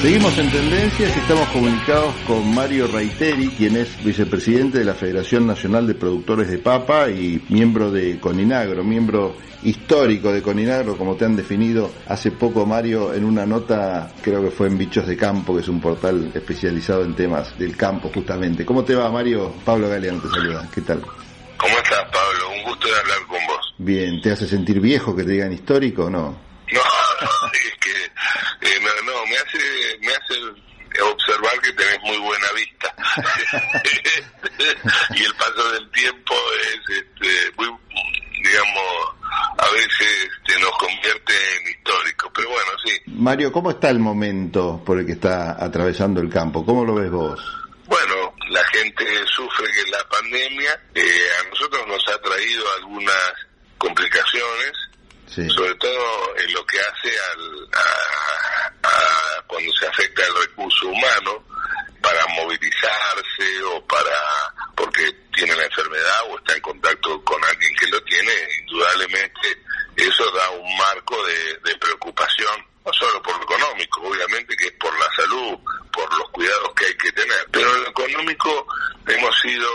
Seguimos en tendencias y estamos comunicados con Mario Reiteri, quien es vicepresidente de la Federación Nacional de Productores de Papa y miembro de Coninagro, miembro histórico de Coninagro, como te han definido hace poco, Mario, en una nota, creo que fue en Bichos de Campo, que es un portal especializado en temas del campo, justamente. ¿Cómo te va, Mario? Pablo Galeano te saluda. ¿Qué tal? ¿Cómo estás, Pablo? Un gusto de hablar con vos. Bien, ¿te hace sentir viejo que te digan histórico o no? No, es que eh, no, no, me hace, observar que tenés muy buena vista. y el paso del tiempo es este, muy, digamos, a veces este, nos convierte en histórico, pero bueno, sí. Mario, ¿cómo está el momento por el que está atravesando el campo? ¿Cómo lo ves vos? Bueno, la gente sufre que la pandemia eh, a nosotros nos ha traído algunas complicaciones, sobre todo en lo que hace al, a, cuando se afecta el recurso humano para movilizarse o para porque tiene la enfermedad o está en contacto con alguien que lo tiene, indudablemente eso da un marco de, preocupación, no solo por lo económico, obviamente que es por la salud, por los cuidados que hay que tener, pero en lo económico hemos sido,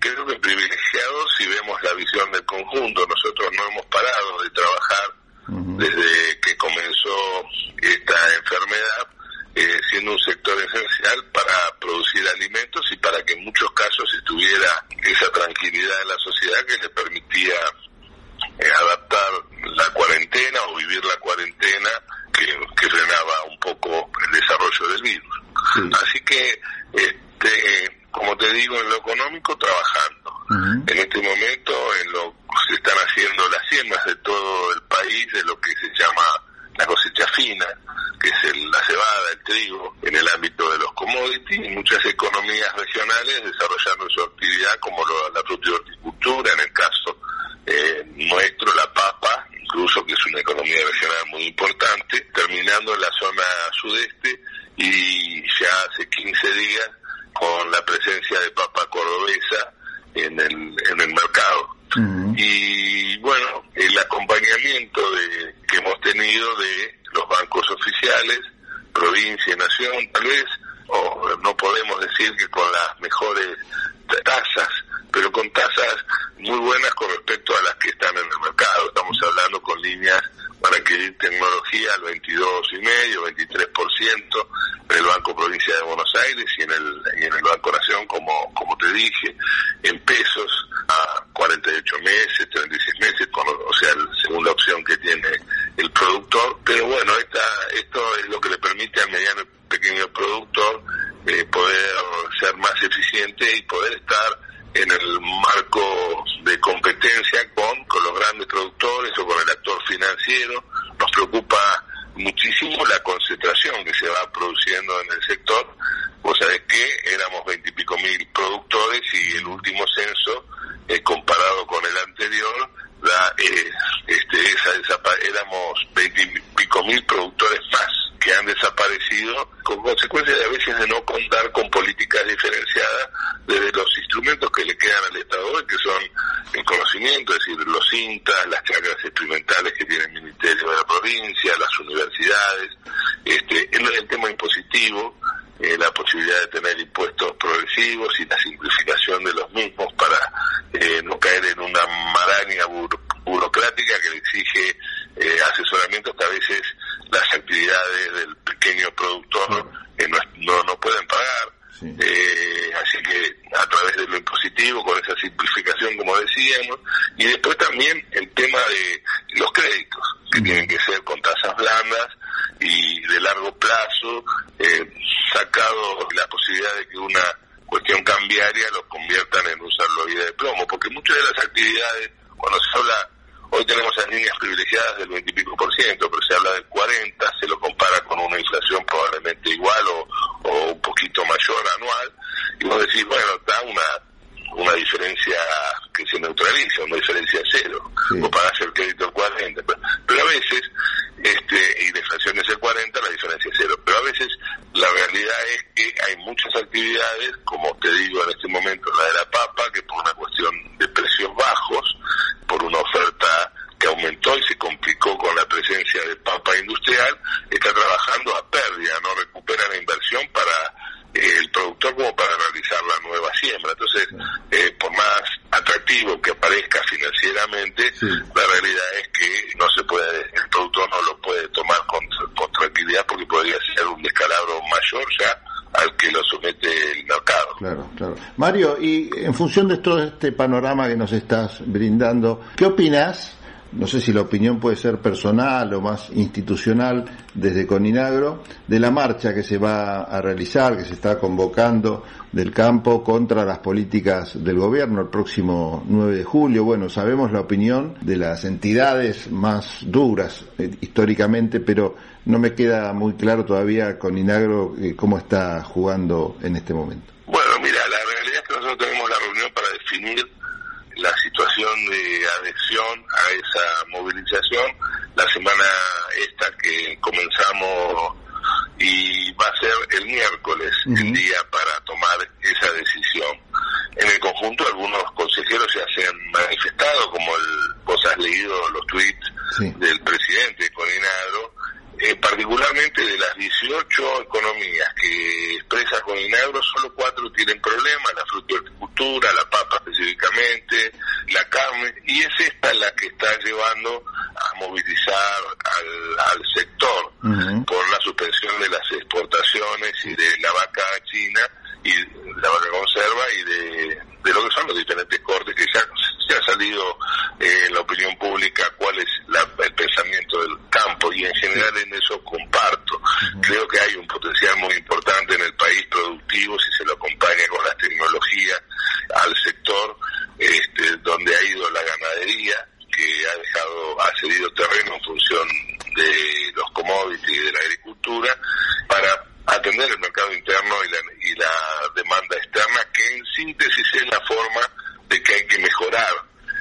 creo que privilegiados si vemos la visión del conjunto, nosotros no hemos parado de trabajar desde que comenzó esta enfermedad eh, siendo un sector esencial para producir alimentos y para que en muchos casos estuviera esa tranquilidad en la sociedad que le permitía eh, adaptar la cuarentena o vivir la cuarentena que, frenaba un poco el desarrollo del virus. Así que, este, como te digo, en lo económico trabajando. En este momento, en lo se están haciendo las siembras de todo el país, de lo que se llama la cosecha fina, que es la cebada, el trigo, en el ámbito de los commodities, y muchas economías regionales desarrollando su actividad como la fruta y horticultura, en el caso eh, nuestro, la papa, incluso que es una economía regional muy importante, en la zona sudeste y ya hace 15 días con la presencia de papa cordobesa en el, en el mercado. Y bueno, el acompañamiento de, que hemos tenido de los bancos oficiales, provincia y nación, tal vez, o no podemos decir que con las mejores tasas, pero con tasas muy buenas con respecto a las que están en el mercado. Estamos hablando con líneas para adquirir tecnología al 22,5, 23% en el Banco Provincia de Buenos Aires y en el, y en el Banco Nación, como, como te dije, en pesos a 48 meses, 36 meses, o sea, según la opción que tiene el productor. Pero bueno, esta, esto es lo que le permite al mediano y pequeño productor eh, poder ser más eficiente y poder estar en el marco de competencia con, con los grandes productores o con el actor financiero. Ya al que lo somete el mercado. Claro, claro. Mario, y en función de todo este panorama que nos estás brindando, ¿qué opinas no sé si la opinión puede ser personal o más institucional desde Coninagro, de la marcha que se va a realizar, que se está convocando del campo contra las políticas del gobierno el próximo 9 de julio. Bueno, sabemos la opinión de las entidades más duras eh, históricamente, pero no me queda muy claro todavía Coninagro eh, cómo está jugando en este momento. Bueno, mira, la realidad es que nosotros tenemos la reunión para definir la situación de adhesión a esa movilización la semana esta que comenzamos y va a ser el miércoles el día para tomar esa decisión. En el conjunto algunos consejeros ya se han manifestado, como el, vos has leído los tweets del presidente Coninagro, eh, particularmente de las 18 economías que expresa Coninagro, solo cuatro tienen problemas, la fruticultura, la papa específicamente, la carne, y es esta la que está llevando a movilizar al, sector por la suspensión de las exportaciones y de la vaca china y la vaca conserva y de, lo que son los diferentes cortes que ya, ha salido eh, en la opinión pública cuál es el pensamiento del campo y en general en eso comparto. Creo que hay un potencial muy importante en el país productivo si se lo acompaña con las tecnologías al sector este, donde ha ido la ganadería que ha dejado, ha cedido terreno en función de los commodities y de la agricultura para atender el mercado interno y la, y la demanda externa, que en síntesis es la forma de que hay que mejorar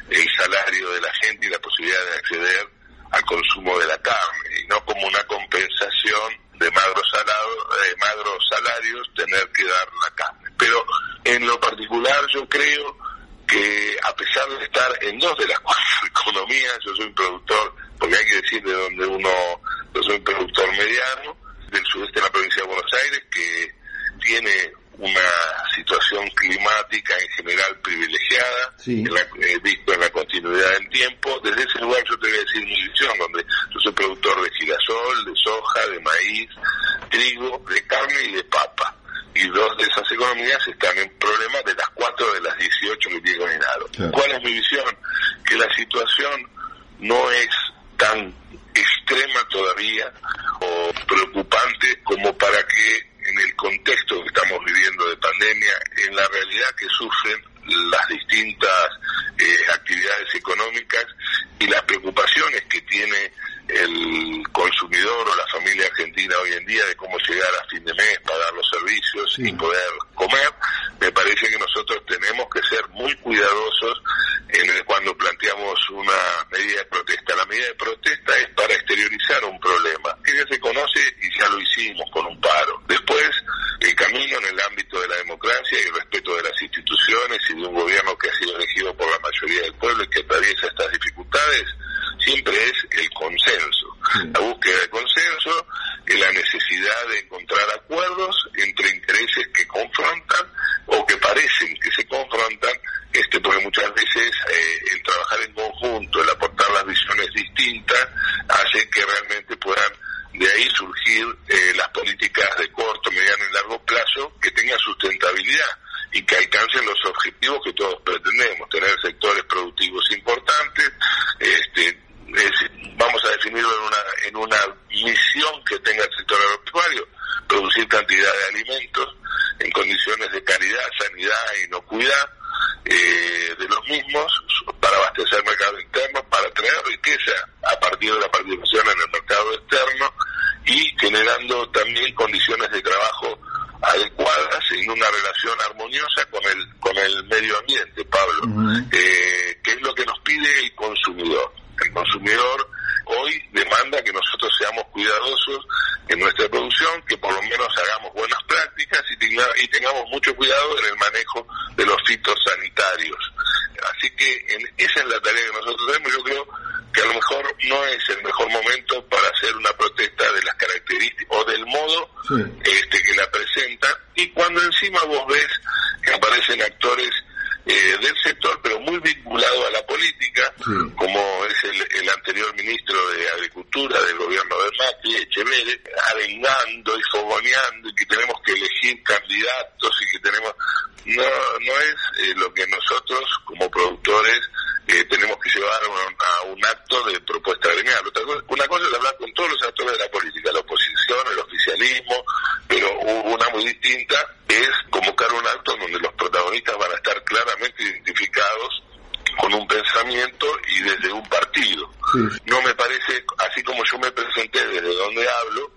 el salario de la gente y la posibilidad de acceder al consumo de la carne, y no como una compensación de magros, de magros salarios tener que dar la carne. Pero en lo particular yo creo que a pesar de estar en dos de las cuatro economías, yo soy un productor, porque hay que decir de donde uno, yo soy un productor mediano, del sudeste de la provincia de Buenos Aires, que tiene una situación climática en general privilegiada, eh, visto en la continuidad del tiempo. Desde ese lugar yo te voy a decir mi visión, donde yo soy productor de girasol, de soja, de maíz, trigo, de carne y de papa. Y dos de esas economías están en problemas de las cuatro de las 18 que tiene Coninaro. ¿Cuál es mi visión? Que la situación no es tan extrema todavía o preocupante como para que en el contexto que estamos viviendo de pandemia, en la realidad que sufren las distintas eh, actividades económicas y las preocupaciones que tiene el consumidor o la familia argentina hoy en día de cómo llegar a fin de mes, pagar los servicios y poder comer, me parece que nosotros tenemos que ser muy cuidadosos en el, cuando planteamos una medida de protesta. La medida de protesta es para exteriorizar un problema que ya se conoce y ya lo hicimos con un paro. Después, el camino en el ámbito de la democracia y el respeto de las instituciones y de un gobierno que ha sido elegido por la mayoría del pueblo y que atraviesa estas dificultades, siempre es el consenso. La búsqueda de consenso, y la necesidad de encontrar acuerdos entre intereses que confrontan o que parecen que se confrontan, este porque muchas veces eh, el trabajar en conjunto, el aportar las visiones distintas, hace que realmente puedan de ahí surgir eh, las políticas de corto, mediano y largo plazo que tengan sustentabilidad y que alcancen los objetivos que todos pretendemos, tener sectores productivos importantes, este, vamos a definirlo en una, en una misión que tenga el sector agropecuario, producir cantidad de alimentos en condiciones de calidad, sanidad e inocuidad eh, de los mismos para abastecer el mercado interno, para traer riqueza a partir de la participación en el mercado externo y generando también condiciones de trabajo adecuadas en una relación armoniosa con el con el medio ambiente, Pablo, eh, que es lo que nos pide el consumidor. El consumidor hoy demanda que nosotros seamos cuidadosos en nuestra producción, que por lo menos hagamos buenas prácticas y, y tengamos mucho cuidado en el manejo de los fitosanitarios. Que esa es la tarea que nosotros tenemos. Yo creo que a lo mejor no es el mejor momento para hacer una protesta de las características o del modo este que la presenta y cuando encima vos ves que aparecen actores eh, del sector, pero muy vinculado a la política, como es el, anterior ministro de Agricultura del gobierno de Macri, Echevere, arengando y fogoneando y que tenemos que elegir candidatos y que tenemos... No, no es eh, lo que nosotros como productores eh, tenemos que llevar a un, acto de una cosa es hablar con todos los actores de la política, la oposición, el oficialismo, pero una muy distinta es convocar un acto donde los protagonistas van a estar claramente identificados con un pensamiento y desde un partido. No me parece, así como yo me presenté desde donde hablo,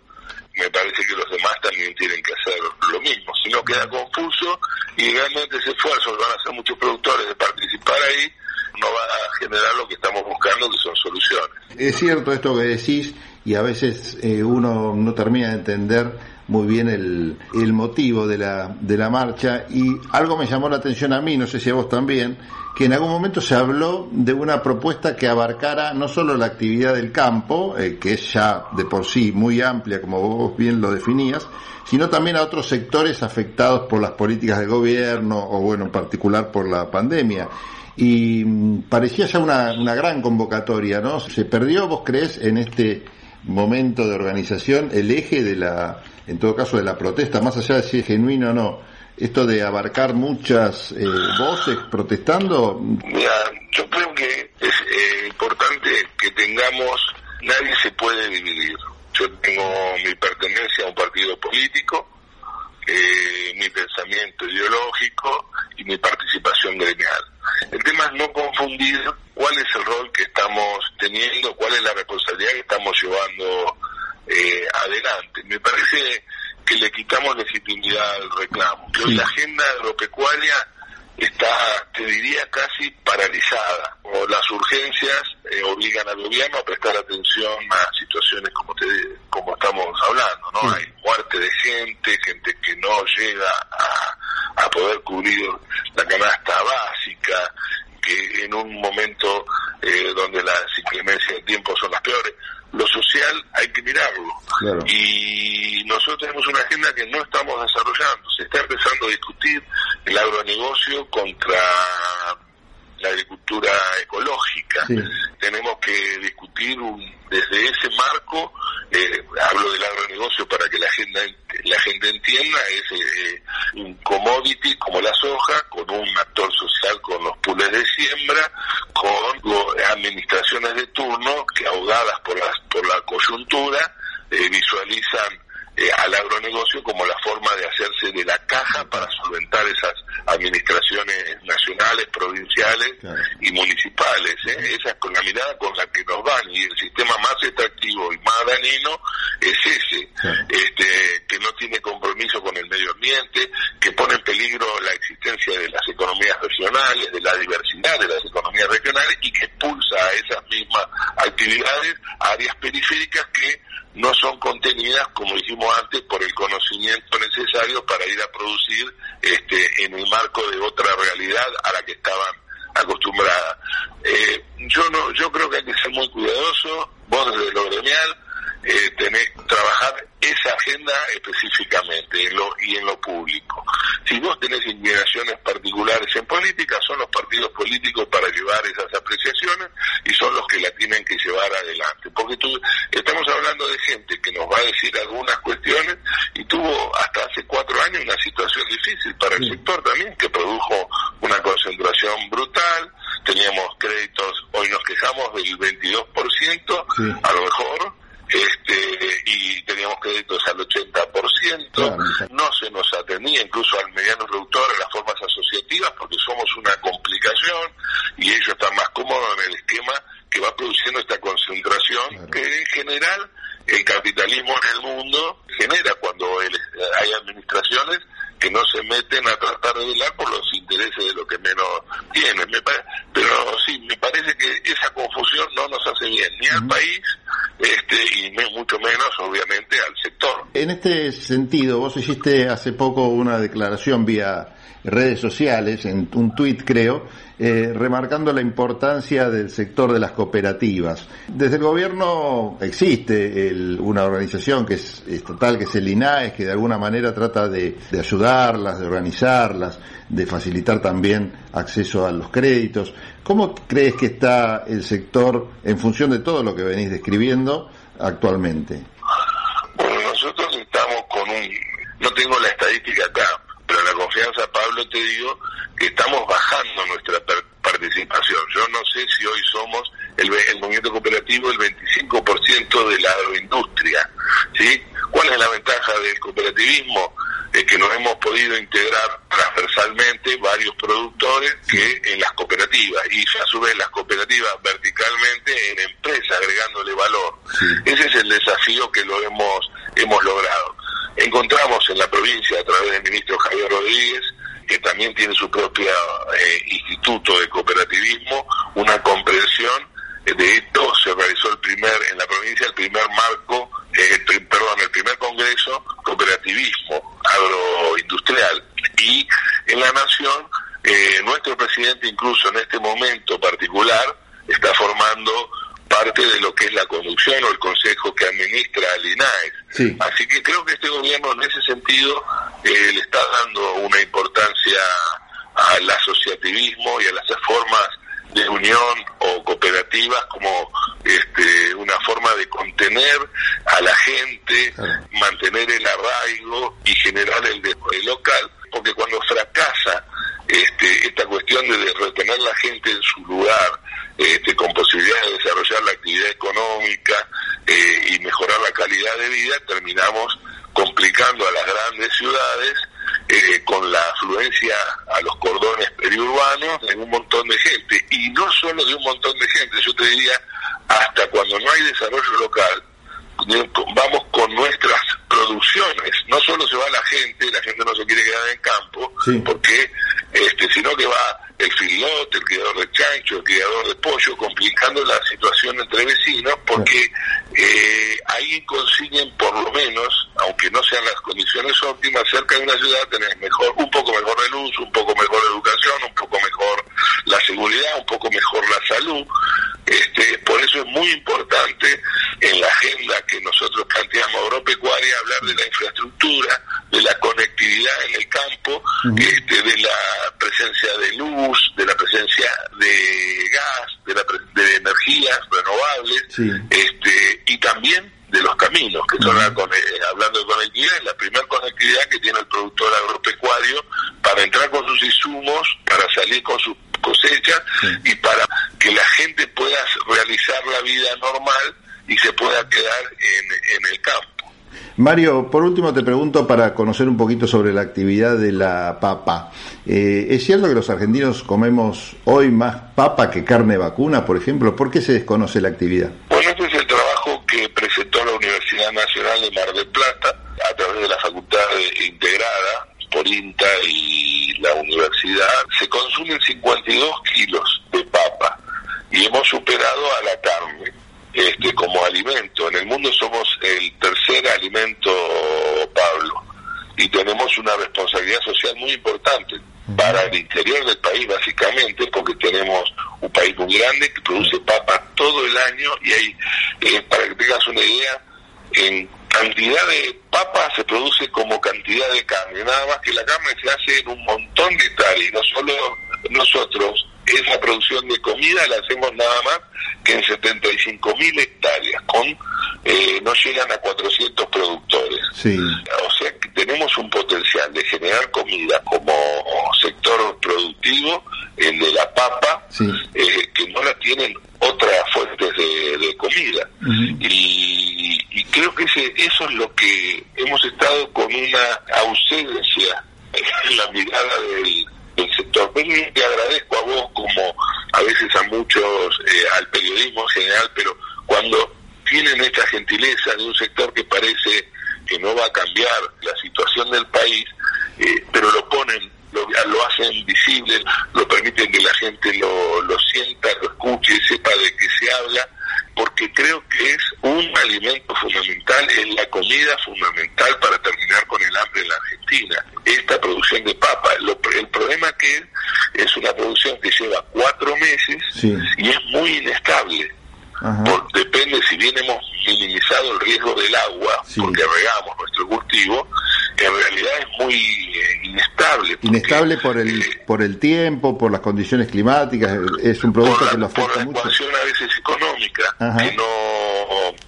me parece que los demás también tienen que hacer lo mismo. Si no queda confuso y realmente ese esfuerzo van a hacer muchos productores de participar ahí, no va a generar lo que estamos buscando, que son soluciones. Es cierto esto que decís y a veces eh, uno no termina de entender muy bien el, el motivo de la, de la marcha y algo me llamó la atención a mí, no sé si a vos también, que en algún momento se habló de una propuesta que abarcara no solo la actividad del campo, eh, que es ya de por sí muy amplia, como vos bien lo definías, sino también a otros sectores afectados por las políticas del gobierno o, bueno, en particular por la pandemia. Y mm, parecía ya una, una gran convocatoria, ¿no? ¿Se perdió, vos crees, en este momento de organización el eje de la, en todo caso, de la protesta, más allá de si es genuino o no? Esto de abarcar muchas eh, voces protestando. Mira, yo creo que es eh, importante que tengamos, nadie se puede dividir. Yo tengo mi pertenencia a un partido político, eh, mi pensamiento ideológico y mi participación gremial. El tema es no confundir cuál es el rol que estamos teniendo, cuál es la responsabilidad que estamos llevando eh, adelante. Me parece que le quitamos legitimidad al reclamo. Que hoy la agenda agropecuaria está, te diría, casi paralizada. O las urgencias eh, obligan al gobierno a prestar atención a situaciones como te, como estamos hablando, ¿no? Hay muerte de gente, gente que no llega a, a poder cubrir la canasta básica, que en un momento eh, donde las inclemencias de tiempo son las peores, lo social hay que mirarlo. Y nosotros tenemos una agenda que no estamos desarrollando. Se está empezando a discutir el agronegocio contra la agricultura ecológica. Tenemos que discutir desde ese marco, eh, hablo del agronegocio para que la agenda la gente entienda, es eh, un commodity como la soja, con un actor social con los pules de siembra, con administraciones de turno que ahogadas por, las, por la coyuntura eh, visualizan eh, al agronegocio como la forma de hacerse de la caja para solventar esas administraciones nacionales, provinciales y municipales. ¿eh? Esa es con la mirada con la que nos van y el sistema más extractivo y más dañino es ese, este, que no tiene compromiso con el medio ambiente, que pone en peligro la existencia de las economías regionales, de la diversidad de las economías regionales y que expulsa a esas mismas actividades a áreas periféricas que no son contenidas, como dijimos antes, por el conocimiento necesario para ir a producir este, en el marco de otra realidad a la que estaban acostumbradas. Eh, yo no, yo creo que hay que ser muy cuidadoso, vos desde lo gremial, eh, que trabajar esa agenda específicamente en lo, y en lo público. Si vos tenés inclinaciones particulares en política, son los partidos políticos para llevar esas apreciaciones y son los que la tienen que llevar adelante. Porque tú, estamos hablando de gente que nos va a decir algunas cuestiones y tuvo hasta hace cuatro años una situación difícil para el sector también, que produjo una concentración brutal, teníamos créditos, hoy nos quejamos del 22%, a lo mejor créditos al 80%, no se nos atendía incluso al mediano productor en las formas asociativas porque somos una complicación y ellos están más cómodos en el esquema que va produciendo esta concentración que en general el capitalismo en el mundo genera cuando hay administraciones que no se meten a tratar de velar por los intereses de lo que menos tienen. pero sí, me parece que esa confusión no nos hace bien ni al país este, y mucho menos, obviamente. En este sentido, vos hiciste hace poco una declaración vía redes sociales, en un tuit creo, eh, remarcando la importancia del sector de las cooperativas. Desde el gobierno existe una organización que es estatal, que es el INAES, que de alguna manera trata de, de ayudarlas, de organizarlas, de facilitar también acceso a los créditos. ¿Cómo crees que está el sector en función de todo lo que venís describiendo actualmente? tengo la estadística acá, pero en la confianza, Pablo, te digo que estamos bajando nuestra participación. Yo no sé si hoy somos el, el movimiento cooperativo el 25% de la agroindustria, ¿sí? ¿Cuál es la ventaja del cooperativismo? Es que nos hemos podido integrar transversalmente varios productores que en las cooperativas y a su vez las cooperativas verticalmente en empresas agregándole valor. Ese es el desafío que lo hemos hemos logrado. Encontramos en la provincia a través del ministro Javier Rodríguez que también tiene su propio eh, instituto de cooperativismo, una comprensión de esto se realizó el primer en la provincia el primer marco eh, perdón el primer congreso cooperativismo agroindustrial. Y en la nación eh, nuestro presidente incluso en este momento particular está formando parte de lo que es la conducción o el consejo que administra al INAES. Así que creo que este gobierno en ese sentido eh, le está dando una importancia al asociativismo y a las formas de unión o cooperativas como este, una forma de contener a la gente, mantener el arraigo y generar el desarrollo local, porque cuando fracasa este, esta cuestión de retener la gente en su lugar, este, con posibilidad de desarrollar la actividad económica eh, y mejorar la calidad de vida, terminamos complicando a las grandes ciudades eh, con la afluencia a los cordones periurbanos de un montón de gente. Y no solo de un montón de gente, yo te diría, hasta cuando no hay desarrollo local, vamos con nuestras producciones. No solo se va la gente, la gente no se quiere quedar en campo, porque este, sino que va el filote, el criador de chancho, el criador de pollo, complicando la situación entre vecinos, porque eh, ahí consiguen por lo menos, aunque no sean las condiciones óptimas, cerca de una ciudad tener mejor, un poco mejor de luz, un poco mejor de educación, un poco mejor la seguridad, un poco mejor la salud. Este, por eso es muy importante en la agenda que nosotros planteamos agropecuaria hablar de la infraestructura, de la conectividad en el campo, este, de la presencia de luz, de la presencia de gas, de, la de energías renovables, este, y también de los caminos, que son hablando de conectividad, es la primera conectividad que tiene el productor agropecuario para entrar con sus insumos, para salir con sus cosechas y para que la gente pueda realizar la vida normal y se pueda quedar en, en el campo. Mario, por último te pregunto para conocer un poquito sobre la actividad de la papa. Eh, ¿Es cierto que los argentinos comemos hoy más papa que carne vacuna, por ejemplo? ¿Por qué se desconoce la actividad? Bueno, este es el trabajo que presentó la Universidad Nacional de Mar del Plata a través de la Facultad Integrada por INTA y la universidad. Se consumen 52 kilos de papa y hemos superado a la carne este, como alimento. En el mundo somos el tercer alimento, Pablo, y tenemos una responsabilidad social muy importante para el interior del país, básicamente, porque tenemos un país muy grande que produce papas todo el año y hay, eh, para que tengas una idea, en cantidad de papas se produce como cantidad de carne, nada más que la carne se hace en un montón de hectáreas, no solo nosotros esa producción de comida la hacemos nada más que en 75 mil hectáreas, con eh, no llegan a 400 productores. O sea que tenemos un potencial de generar comida como sector productivo, el de la papa, eh, que no la tienen otras fuentes de, comida. y, y, creo que ese, eso es lo que hemos estado con una ausencia en la mirada del el sector. te agradezco a vos como a veces a muchos, eh, al periodismo en general, pero cuando tienen esta gentileza de un sector que parece que no va a cambiar la situación del país, eh, pero lo ponen, lo, lo, hacen visible, lo permiten que la gente lo, lo sienta, lo escuche, sepa de qué se habla, porque creo que es un alimento fundamental, es la comida fundamental para terminar con el hambre en la Argentina. Esta producción de papa, el problema que es, una producción que lleva cuatro meses y es muy inestable. Depende si bien hemos minimizado el riesgo del agua, porque regamos nuestro cultivo, en realidad es muy eh, inestable. inestable por el eh, por el tiempo, por las condiciones climáticas, es un producto que lo afecta por la mucho. a veces económica, que no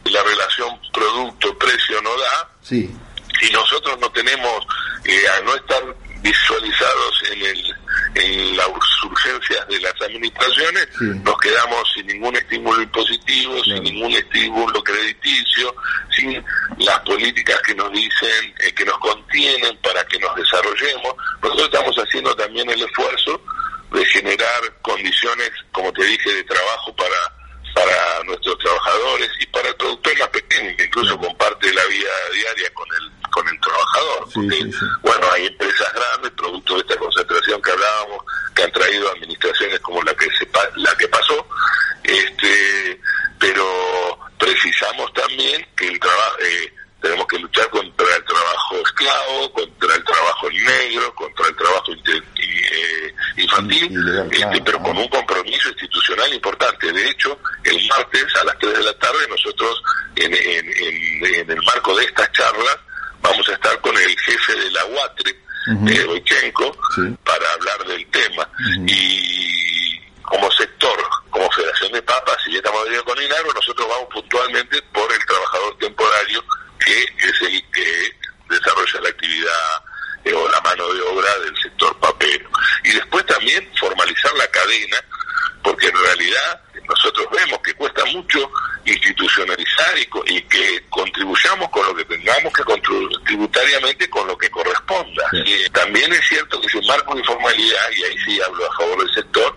la relación producto-precio no da. Sí. Y nosotros no tenemos eh, al no estar visualizados en, el, en las urgencias de las administraciones, nos quedamos sin ningún estímulo impositivo, sin ningún estímulo crediticio, sin las políticas que nos dicen, eh, que nos contienen para que nos desarrollemos. Nosotros estamos haciendo también el esfuerzo de generar condiciones, como te dije, de trabajo para para nuestros trabajadores y para el productor más pequeño, que incluso comparte la vida diaria con el con el trabajador. bueno, hay empresas grandes, producto de esta concentración que hablábamos, que han traído administraciones como la que se la que pasó, este, pero precisamos también que el trabajo eh, tenemos que luchar contra el trabajo esclavo, contra el trabajo negro, contra el trabajo eh, infantil, este, pero con un compromiso institucional importante. De hecho, el martes a las 3 de la tarde nosotros, en, en, el marco de estas charlas, vamos a estar con el jefe de la UATRE, uh para hablar del tema. Y como sector, como Federación de Papas, y estamos viendo con Inagro, nosotros vamos puntualmente por el trabajador temporario, que es el que desarrolla la actividad eh, o la mano de obra del sector papel. Y después también formalizar la cadena, porque en realidad nosotros vemos que cuesta mucho institucionalizar y, que contribuyamos con lo que tengamos que contribuir tributariamente con lo que corresponda. también es cierto que ese marco de informalidad, y ahí sí hablo a favor del sector,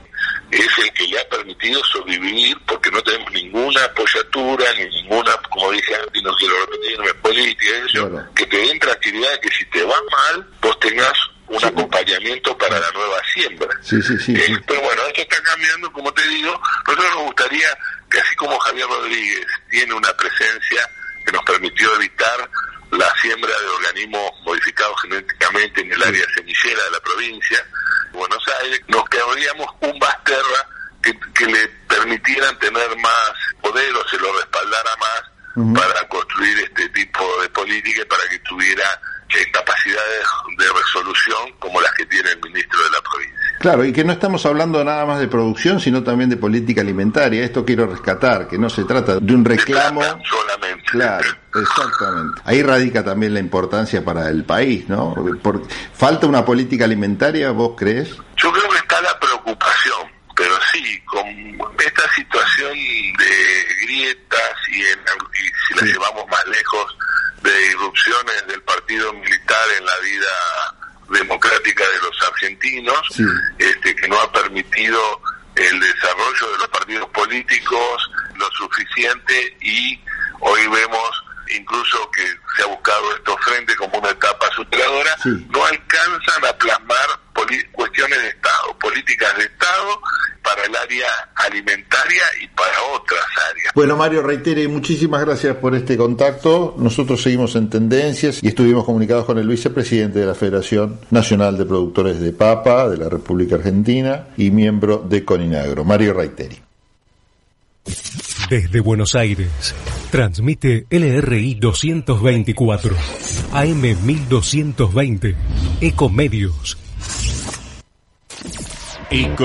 es el que le ha permitido sobrevivir porque no tenemos ninguna apoyatura ni ninguna, como dije antes, no quiero repetirme, política, que te den tranquilidad que si te va mal, vos tengas un acompañamiento para la nueva siembra. Sí, sí, sí, eh, pero bueno, esto está cambiando, como te digo, nosotros nos gustaría que así como Javier Rodríguez tiene una presencia que nos permitió evitar la siembra de organismos modificados genéticamente en el área semillera de la provincia, Buenos Aires, nos quedaríamos un Basterra que, que le permitieran tener más poder o se lo respaldara más para construir este tipo de política y para que tuviera capacidades de resolución como las que tiene el ministro de la provincia. Claro, y que no estamos hablando nada más de producción, sino también de política alimentaria. Esto quiero rescatar, que no se trata de un reclamo. solamente. Claro, exactamente. Ahí radica también la importancia para el país, ¿no? ¿Falta una política alimentaria, vos crees? Yo creo que está la preocupación, pero sí, con esta situación de grietas y, si la llevamos más lejos, de irrupciones del partido militar en la vida democrática de los argentinos, este, que no ha permitido el desarrollo de los partidos políticos lo suficiente y hoy vemos incluso que se ha buscado estos frentes como una etapa superadora, no alcanzan a plasmar cuestiones de Estado, políticas de Estado para el área alimentaria y para otras áreas. Bueno, Mario Reitere, muchísimas gracias por este contacto. Nosotros seguimos en tendencias y estuvimos comunicados con el vicepresidente de la Federación Nacional de Productores de Papa de la República Argentina y miembro de Coninagro, Mario Reiteri. Desde Buenos Aires, transmite LRI 224, AM 1220, Ecomedios. Y con